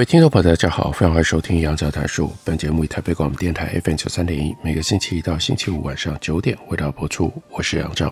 各位听众朋友，大家好，欢迎收听杨照谈书。本节目以台北广播电台 FM 九三点一，每个星期一到星期五晚上九点为大家播出。我是杨照，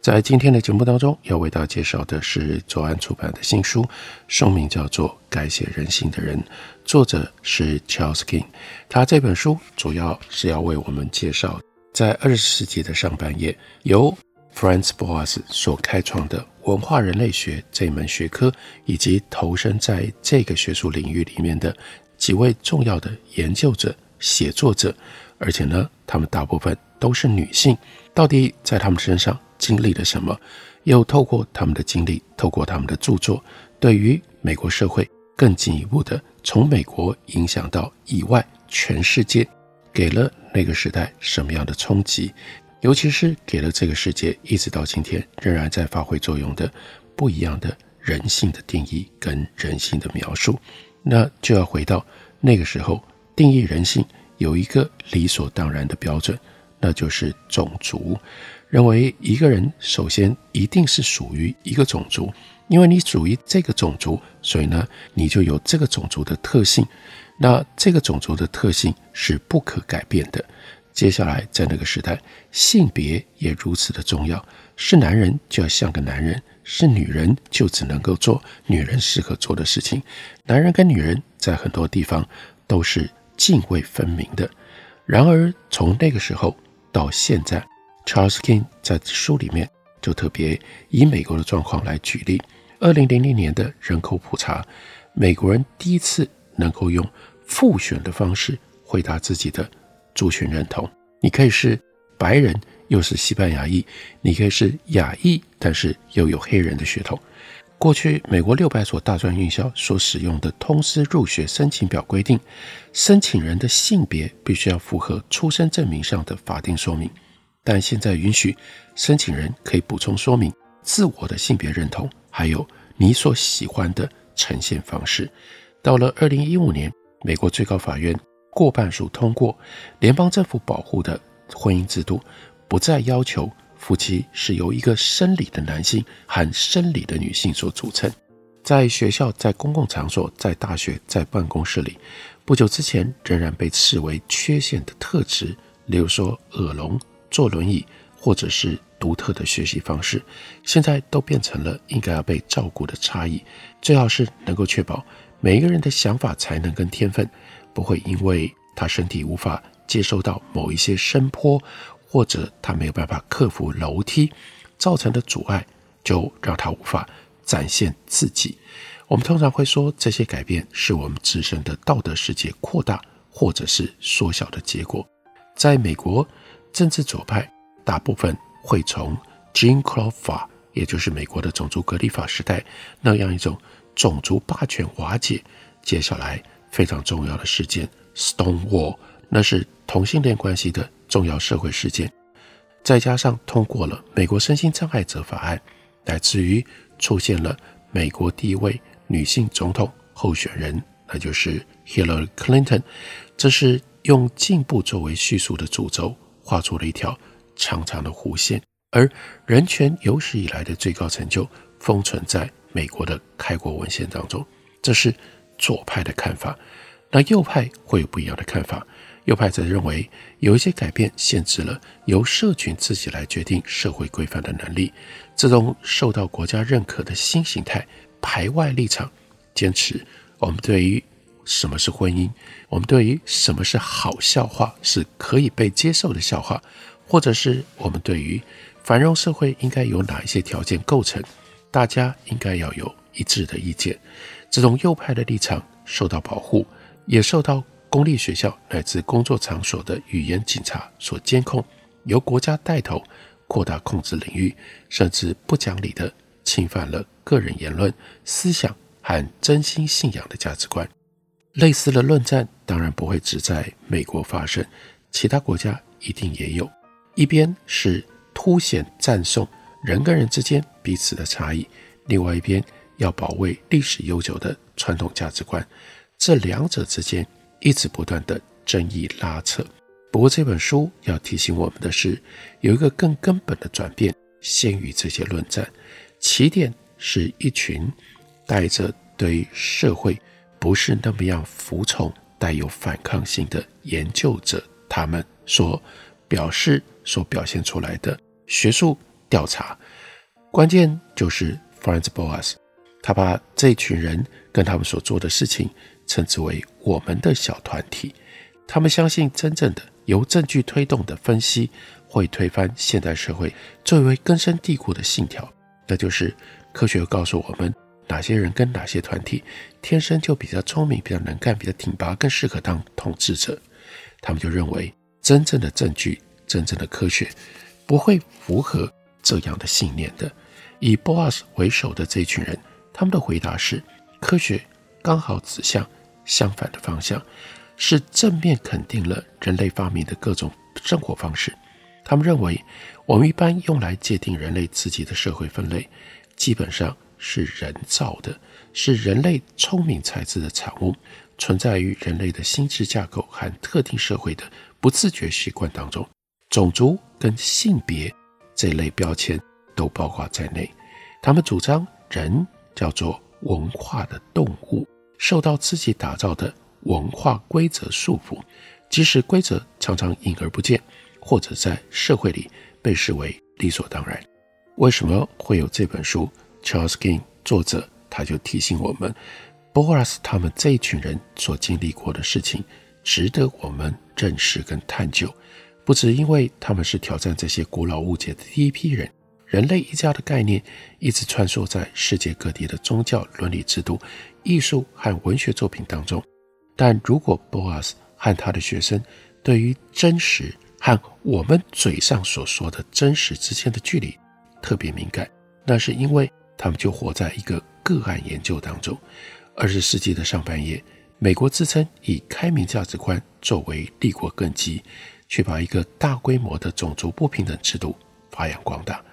在今天的节目当中，要为大家介绍的是左岸出版的新书，书名叫做《改写人性的人》，作者是 Charles King。他这本书主要是要为我们介绍，在二十世纪的上半叶，由 Franz Boas 所开创的文化人类学这门学科，以及投身在这个学术领域里面的几位重要的研究者、写作者，而且呢，他们大部分都是女性。到底在他们身上经历了什么？又透过他们的经历，透过他们的著作，对于美国社会更进一步的从美国影响到以外全世界，给了那个时代什么样的冲击？尤其是给了这个世界一直到今天仍然在发挥作用的不一样的人性的定义跟人性的描述，那就要回到那个时候定义人性有一个理所当然的标准，那就是种族。认为一个人首先一定是属于一个种族，因为你属于这个种族，所以呢你就有这个种族的特性，那这个种族的特性是不可改变的。接下来，在那个时代，性别也如此的重要。是男人就要像个男人，是女人就只能够做女人适合做的事情。男人跟女人在很多地方都是泾渭分明的。然而，从那个时候到现在，Charles King 在书里面就特别以美国的状况来举例。二零零零年的人口普查，美国人第一次能够用复选的方式回答自己的。族群认同，你可以是白人，又是西班牙裔；你可以是亚裔，但是又有黑人的血统。过去，美国六百所大专院校所使用的通识入学申请表规定，申请人的性别必须要符合出生证明上的法定说明。但现在允许申请人可以补充说明自我的性别认同，还有你所喜欢的呈现方式。到了二零一五年，美国最高法院。过半数通过联邦政府保护的婚姻制度，不再要求夫妻是由一个生理的男性和生理的女性所组成。在学校、在公共场所、在大学、在办公室里，不久之前仍然被视为缺陷的特质，例如说耳聋、坐轮椅，或者是独特的学习方式，现在都变成了应该要被照顾的差异。最好是能够确保每一个人的想法、才能跟天分。不会因为他身体无法接受到某一些声波，或者他没有办法克服楼梯造成的阻碍，就让他无法展现自己。我们通常会说，这些改变是我们自身的道德世界扩大或者是缩小的结果。在美国，政治左派大部分会从 Jim Crow 法，也就是美国的种族隔离法时代那样一种种族霸权瓦解，接下来。非常重要的事件，Stonewall，那是同性恋关系的重要社会事件。再加上通过了美国身心障碍者法案，乃至于出现了美国第一位女性总统候选人，那就是 Hillary Clinton。这是用进步作为叙述的主轴，画出了一条长长的弧线。而人权有史以来的最高成就，封存在美国的开国文献当中。这是。左派的看法，那右派会有不一样的看法。右派则认为，有一些改变限制了由社群自己来决定社会规范的能力。这种受到国家认可的新形态，排外立场，坚持我们对于什么是婚姻，我们对于什么是好笑话是可以被接受的笑话，或者是我们对于繁荣社会应该有哪一些条件构成，大家应该要有一致的意见。这种右派的立场受到保护，也受到公立学校乃至工作场所的语言警察所监控，由国家带头扩大控制领域，甚至不讲理地侵犯了个人言论、思想和真心信仰的价值观。类似的论战当然不会只在美国发生，其他国家一定也有。一边是凸显赞颂人跟人之间彼此的差异，另外一边要保卫历史悠久的传统价值观。这两者之间一直不断的争议拉扯。不过这本书要提醒我们的是，有一个更根本的转变先于这些论战。起点是一群带着对社会不是那么样服从、带有反抗性的研究者，他们所表示、所表现出来的学术调查，关键就是 Franz Boas，他把这群人跟他们所做的事情称之为“我们的小团体”。他们相信，真正的由证据推动的分析会推翻现代社会最为根深蒂固的信条，那就是科学告诉我们。哪些人跟哪些团体天生就比较聪明、比较能干、比较挺拔，更适合当统治者？他们就认为真正的证据、真正的科学不会符合这样的信念的。以 Boas 为首的这群人，他们的回答是：科学刚好指向相反的方向，是正面肯定了人类发明的各种生活方式。他们认为，我们一般用来界定人类自己的社会分类，基本上。是人造的，是人类聪明才智的产物，存在于人类的心智架构和特定社会的不自觉习惯当中。种族跟性别这类标签都包括在内。他们主张人叫做文化的动物，受到自己打造的文化规则束缚，即使规则常常隐而不见，或者在社会里被视为理所当然。为什么会有这本书？Charles King 作者他就提醒我们，Boras 他们这一群人所经历过的事情，值得我们认识跟探究。不只因为他们是挑战这些古老误解的第一批人，人类一家的概念一直穿梭在世界各地的宗教、伦理制度、艺术和文学作品当中。但如果 Boas 和他的学生对于真实和我们嘴上所说的真实之间的距离特别敏感，那是因为。他们就活在一个个案研究当中。二十世纪的上半叶，美国自称以开明价值观作为立国根基，却把一个大规模的种族不平等制度发扬光大。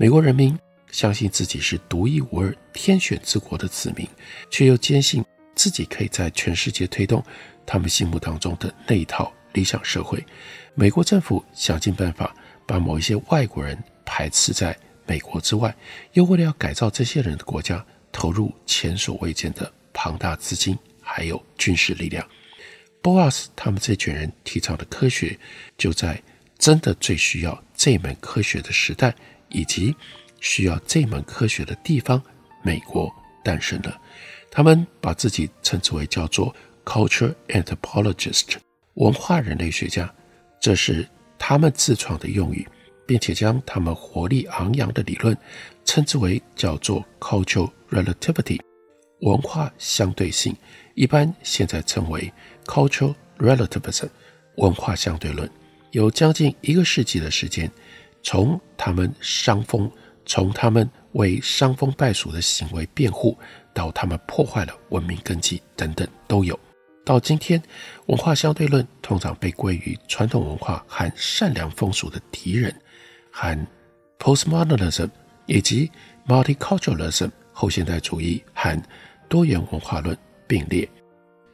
美国人民相信自己是独一无二、天选之国的子民，却又坚信自己可以在全世界推动他们心目当中的那一套理想社会。美国政府想尽办法把某一些外国人排斥在美国之外，又为了要改造这些人的国家，投入前所未见的庞大资金，还有军事力量。Boas 他们这群人提倡的科学，就在真的最需要这门科学的时代，以及需要这门科学的地方——美国诞生了。他们把自己称之为叫做 Culture Anthropologist，文化人类学家，这是他们自创的用语。并且将他们活力昂扬的理论称之为叫做 cultural relativity，文化相对性，一般现在称为 cultural relativism，文化相对论。有将近一个世纪的时间，从他们伤风，从他们为伤风败俗的行为辩护，到他们破坏了文明根基等等都有。到今天，文化相对论通常被归于传统文化和善良风俗的敌人。和 postmodernism 以及 multiculturalism 后现代主义和多元文化论并列。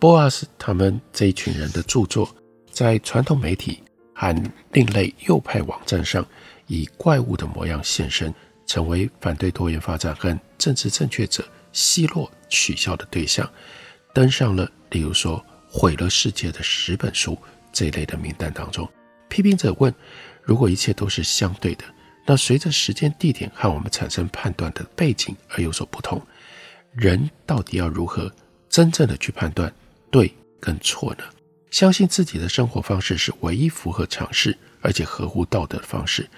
Boas 他们这一群人的著作，在传统媒体和另类右派网站上以怪物的模样现身，成为反对多元发展和政治正确者奚落取笑的对象，登上了例如说毁了世界的十本书这一类的名单当中。批评者问。如果一切都是相对的，那随着时间、地点和我们产生判断的背景而有所不同，人到底要如何真正的去判断对跟错呢？相信自己的生活方式是唯一符合常识而且合乎道德的方式，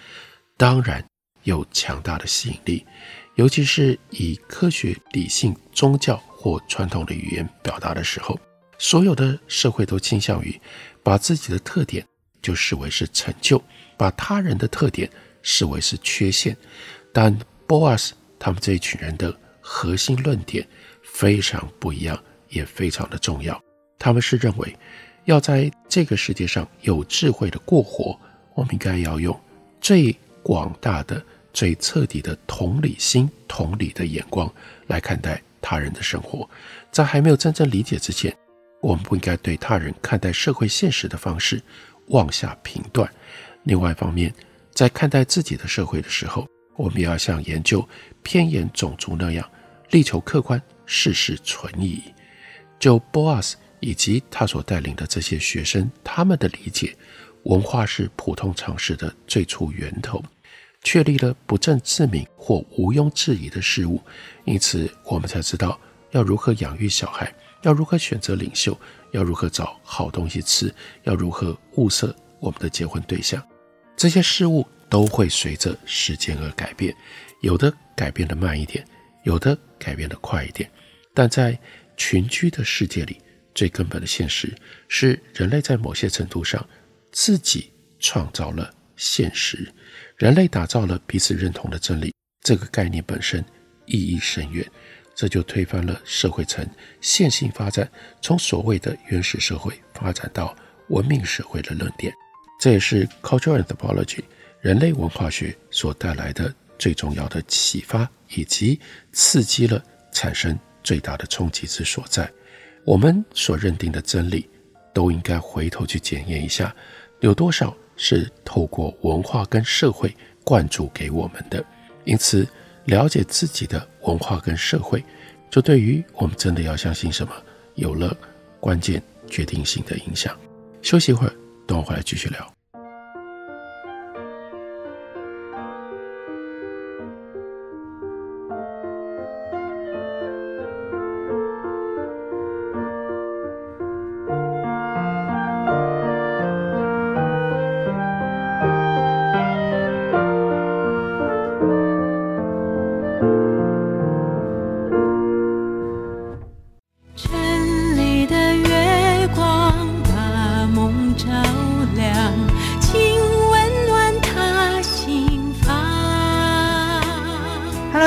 当然有强大的吸引力，尤其是以科学、理性、宗教或传统的语言表达的时候，所有的社会都倾向于把自己的特点就视为是成就。把他人的特点视为是缺陷，但 Boas 他们这一群人的核心论点非常不一样，也非常的重要。他们是认为，要在这个世界上有智慧的过活，我们应该要用最广大的、最彻底的同理心、同理的眼光来看待他人的生活。在还没有真正理解之前，我们不应该对他人看待社会现实的方式妄下评断。另外一方面，在看待自己的社会的时候，我们要像研究偏眼种族那样，力求客观、事事存疑。就 Boas 以及他所带领的这些学生，他们的理解，文化是普通常识的最初源头，确立了不证自明或毋庸置疑的事物，因此我们才知道要如何养育小孩，要如何选择领袖，要如何找好东西吃，要如何物色我们的结婚对象。这些事物都会随着时间而改变，有的改变得慢一点，有的改变得快一点，但在群居的世界里，最根本的现实是，人类在某些程度上自己创造了现实。人类打造了彼此认同的真理，这个概念本身意义深远。这就推翻了社会层线性发展，从所谓的原始社会发展到文明社会的论点。这也是 cultural anthropology 人类文化学所带来的最重要的启发，以及刺激了产生最大的冲击之所在。我们所认定的真理，都应该回头去检验一下，有多少是透过文化跟社会灌注给我们的。因此，了解自己的文化跟社会，就对于我们真的要相信什么，有了关键决定性的影响。休息一会儿，等我回来继续聊。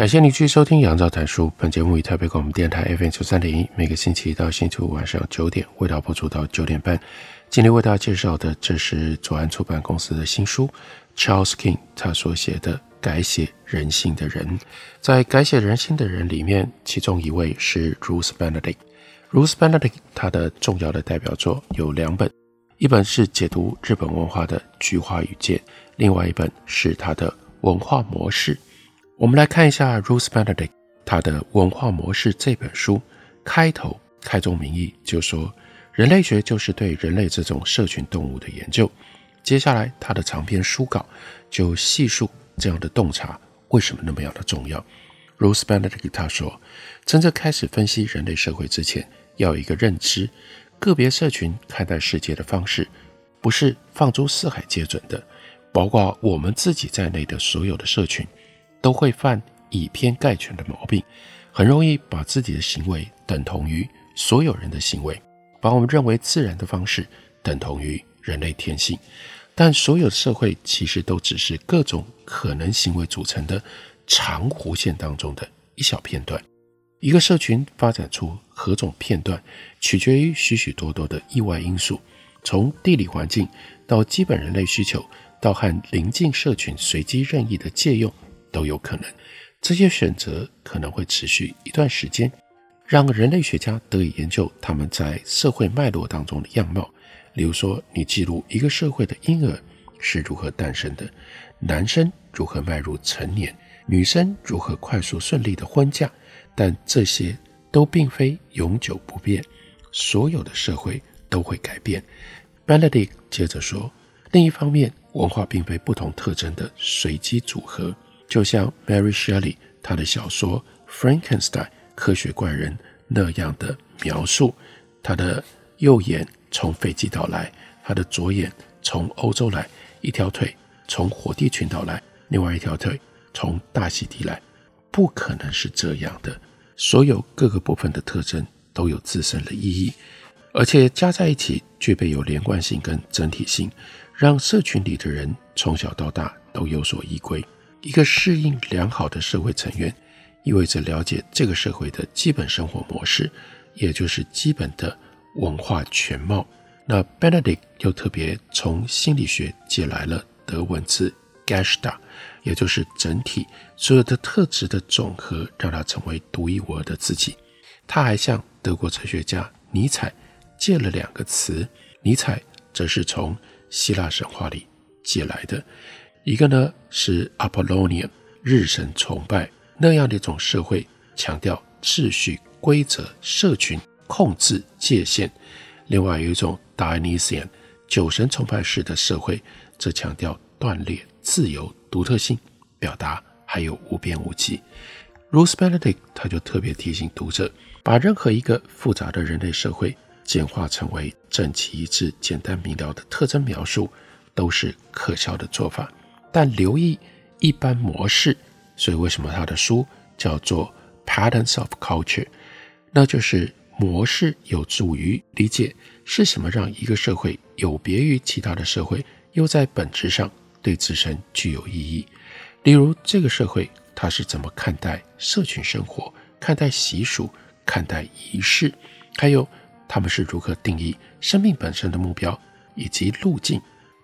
感谢您继续收听《杨照谈书》。本节目以台北广播电台 FM 九三点一，每个星期一到星期五晚上九点，为大家播出到九点半。今天为大家介绍的，这是左岸出版公司的新书，Charles King 他所写的《改写人性的人》。在《改写人性的人》里面，其中一位是 Ruth Benedict。Ruth Benedict 他的重要的代表作有两本，一本是解读日本文化的《菊花与剑》，另外一本是他的文化模式。我们来看一下 Ruth Benedict 他的文化模式这本书，开头开宗明义就说，人类学就是对人类这种社群动物的研究。接下来他的长篇书稿就细述这样的洞察为什么那么样的重要。Ruth Benedict 他说，真正开始分析人类社会之前，要有一个认知，个别社群看待世界的方式不是放诸四海皆准的，包括我们自己在内的所有的社群。都会犯以偏概全的毛病，很容易把自己的行为等同于所有人的行为，把我们认为自然的方式等同于人类天性。但所有社会其实都只是各种可能行为组成的长弧线当中的一小片段。一个社群发展出何种片段，取决于许许多多的意外因素，从地理环境到基本人类需求，到和邻近社群随机任意的借用，都有可能。这些选择可能会持续一段时间，让人类学家得以研究他们在社会脉络当中的样貌。例如说，你记录一个社会的婴儿是如何诞生的，男生如何迈入成年，女生如何快速顺利的婚嫁，但这些都并非永久不变，所有的社会都会改变。Benedict 接着说，另一方面，文化并非不同特征的随机组合，就像 Mary Shelley 她的小说《Frankenstein》科学怪人那样的描述，他的右眼。从斐济岛来，他的左眼从欧洲来，一条腿从火地群岛来，另外一条腿从大溪地来，不可能是这样的。所有各个部分的特征都有自身的意义，而且加在一起具备有连贯性跟整体性，让社群里的人从小到大都有所依归。一个适应良好的社会成员，意味着了解这个社会的基本生活模式，也就是基本的。文化全貌。那 Benedict 又特别从心理学借来了德文字 g a s h t a 也就是整体所有的特质的总和，让它成为独一无二的自己。他还向德国哲学家尼采借了两个词，尼采则是从希腊神话里借来的，一个呢是 Apollonian 日神崇拜那样的一种社会，强调秩序、规则、社群。控制界限，另外有一种 Dionysian 酒神崇拜式的社会，则强调断裂、自由、独特性、表达，还有无边无际。Ruth Benedict 他就特别提醒读者，把任何一个复杂的人类社会简化成为整齐一致、简单明了的特征描述，都是可笑的做法。但留意一般模式，所以为什么他的书叫做 Patterns of Culture，那就是。模式有助于理解是什么让一个社会有别于其他的社会，又在本质上对自身具有意义。例如，这个社会它是怎么看待社群生活、看待习俗、看待仪式，还有他们是如何定义生命本身的目标以及路径。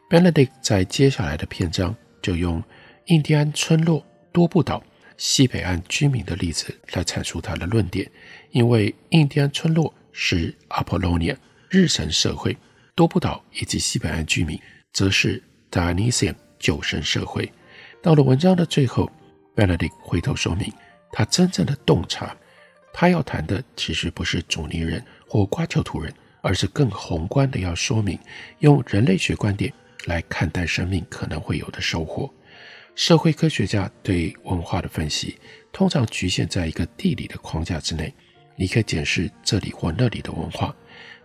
Benedict 在接下来的篇章就用印第安村落多布岛西北岸居民的例子来阐述他的论点。因为印第安村落是 Apollonia 日神社会，多布岛以及西北岸居民则是 Dionysian 酒神社会。到了文章的最后，Benedict 回头说明，他真正的洞察，他要谈的其实不是祖尼人或瓜丘图人，而是更宏观的要说明，用人类学观点来看待生命可能会有的收获。社会科学家对文化的分析，通常局限在一个地理的框架之内。你可以检视这里或那里的文化，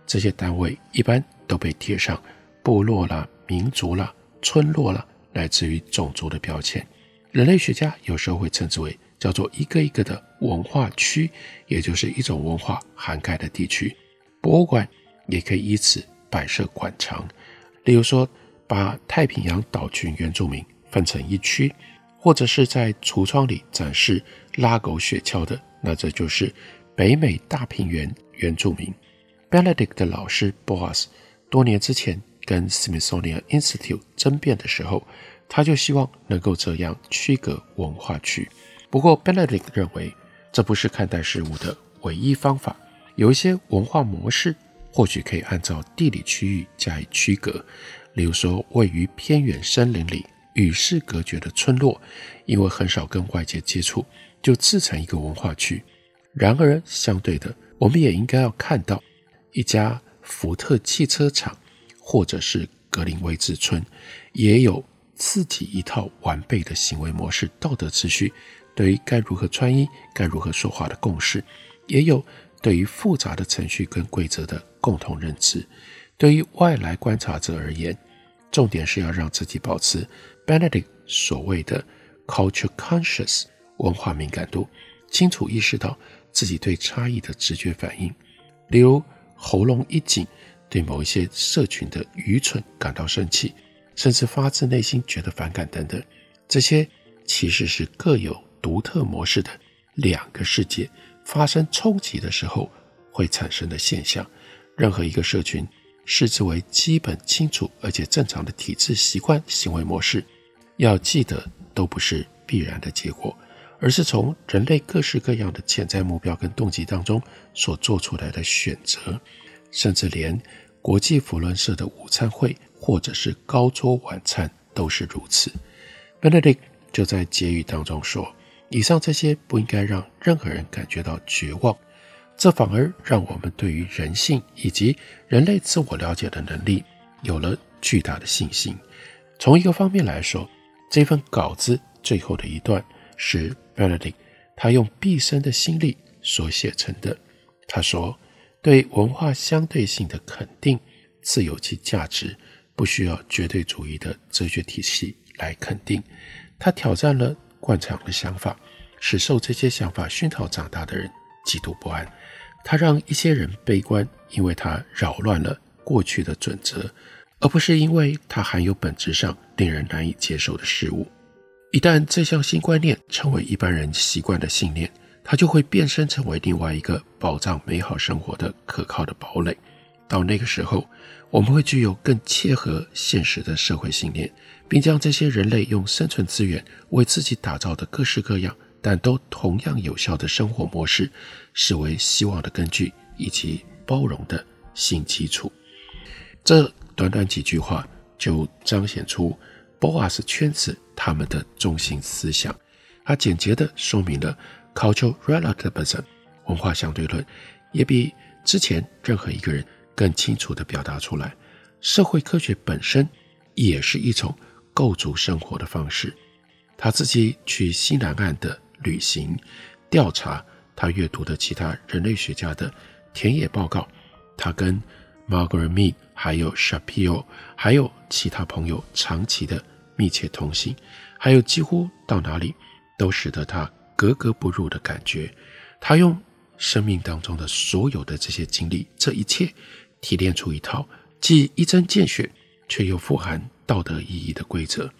这些单位一般都被贴上部落啦、民族啦、村落啦，来自于种族的标签。人类学家有时候会称之为叫做一个一个的文化区，也就是一种文化涵盖的地区。博物馆也可以以此摆设馆藏，例如说把太平洋岛群原住民分成一区，或者是在橱窗里展示拉狗雪橇的，那这就是。北美大平原原住民 Benedict 的老师 Boas 多年之前跟 Smithsonian Institute 争辩的时候，他就希望能够这样区隔文化区。不过 Benedict 认为这不是看待事物的唯一方法，有一些文化模式或许可以按照地理区域加以区隔。例如说，位于偏远森林里与世隔绝的村落，因为很少跟外界接触，就自成一个文化区。然而，相对的，我们也应该要看到，一家福特汽车厂，或者是格林威治村，也有自己一套完备的行为模式、道德秩序，对于该如何穿衣、该如何说话的共识，也有对于复杂的程序跟规则的共同认知。对于外来观察者而言，重点是要让自己保持 Benedict 所谓的 culture conscious 文化敏感度，清楚意识到。自己对差异的直觉反应，例如喉咙一紧，对某一些社群的愚蠢感到生气，甚至发自内心觉得反感等等，这些其实是各有独特模式的两个世界发生冲击的时候会产生的现象。任何一个社群视之为基本、清楚而且正常的体制、习惯、行为模式，要记得都不是必然的结果，而是从人类各式各样的潜在目标跟动机当中所做出来的选择，甚至连。国际扶轮社的午餐会，或者是高桌晚餐，都是如此。Benedict 就在结语当中说：“以上这些不应该让任何人感觉到绝望，这反而让我们对于人性以及人类自我了解的能力有了巨大的信心。从一个方面来说，这份稿子最后的一段是 Benedict 他用毕生的心力所写成的。他说。”对文化相对性的肯定，自有其价值，不需要绝对主义的哲学体系来肯定。他挑战了惯常的想法，使受这些想法熏陶长大的人极度不安。他让一些人悲观，因为他扰乱了过去的准则，而不是因为它含有本质上令人难以接受的事物。一旦这项新观念成为一般人习惯的信念，它就会变身成为另外一个保障美好生活的可靠的堡垒。到那个时候，我们会具有更切合现实的社会信念，并将这些人类用生存资源为自己打造的各式各样但都同样有效的生活模式，视为希望的根据以及包容的新基础。这短短几句话就彰显出 BOAS 圈子他们的中心思想。它简洁地说明了。Cultural relativism 文化相对论也比之前任何一个人更清楚地表达出来，社会科学本身也是一种构筑生活的方式。他自己去西南岸的旅行调查，他阅读的其他人类学家的田野报告，他跟 Margaret Mead 还有 Shapiro 还有其他朋友长期的密切通信，还有几乎到哪里都使得他。格格不入的感觉，他用生命当中的所有的这些经历，这一切提炼出一套既一针见血却又富含道德意义的规则。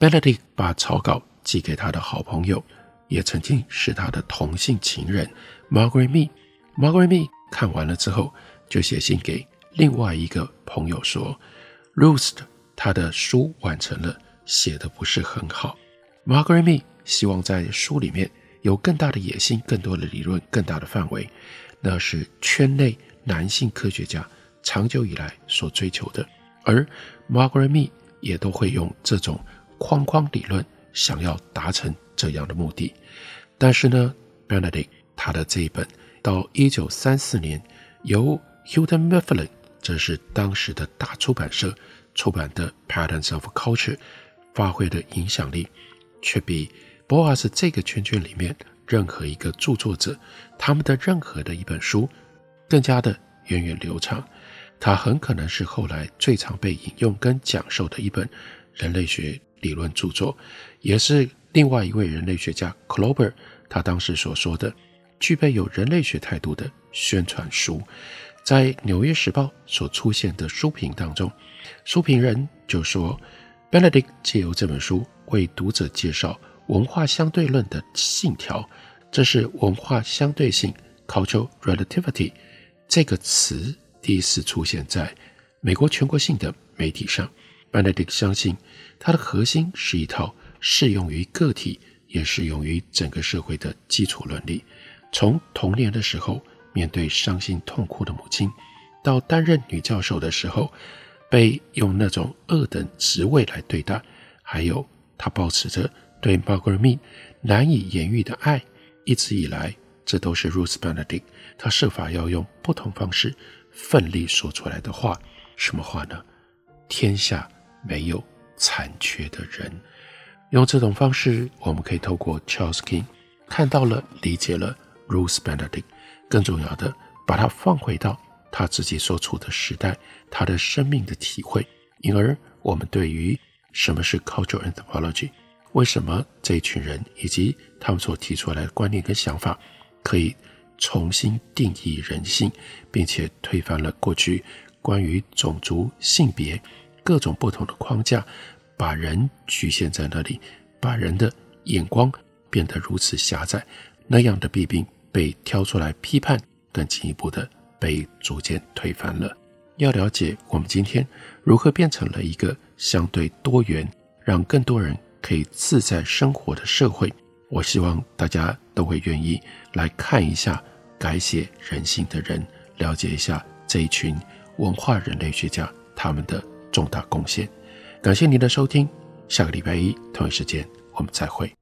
Benedict 把草稿寄给他的好朋友，也曾经是他的同性情人 Margaret Me。Margaret Me 看完了之后，就写信给另外一个朋友说：“Roost 他的书完成了，写的不是很好。”Margaret Me 希望在书里面。有更大的野心，更多的理论，更大的范围，那是圈内男性科学家长久以来所追求的。而 Margaret Me 也都会用这种框框理论，想要达成这样的目的。但是呢，Benedict 他的这一本到一九三四年由 houston Mifflin，这是当时的大出版社出版的《Patterns of Culture》，发挥的影响力却比。BOAS 这个圈圈里面，任何一个著作者，他们的任何的一本书，更加的源远流长。它很可能是后来最常被引用跟讲授的一本人类学理论著作，也是另外一位人类学家 Klober 他当时所说的具备有人类学态度的宣传书。在《纽约时报》所出现的书评当中，书评人就说，Benedict 借由这本书为读者介绍。文化相对论的信条，这是文化相对性 （cultural relativity） 这个词第一次出现在美国全国性的媒体上。Benedict 相信，它的核心是一套适用于个体，也适用于整个社会的基础伦理。从童年的时候面对伤心痛哭的母亲，到担任女教授的时候被用那种二等职位来对待，还有他保持着。对 m a r g a r e 难以言喻的爱，一直以来，这都是 Ruth Benedict 他设法要用不同方式奋力说出来的话。什么话呢？天下没有残缺的人。用这种方式，我们可以透过 Charles King 看到了、理解了 Ruth Benedict。更重要的，把它放回到他自己所处的时代，他的生命的体会。因而，我们对于什么是 Cultural Anthropology。为什么这一群人以及他们所提出来的观念跟想法，可以重新定义人性，并且推翻了过去关于种族、性别各种不同的框架，把人局限在那里，把人的眼光变得如此狭窄，那样的弊病被挑出来批判，更进一步的被逐渐推翻了。要了解我们今天如何变成了一个相对多元，让更多人可以自在生活的社会，我希望大家都会愿意来看一下改写人性的人，了解一下这一群文化人类学家他们的重大贡献。感谢您的收听，下个礼拜一同一时间我们再会。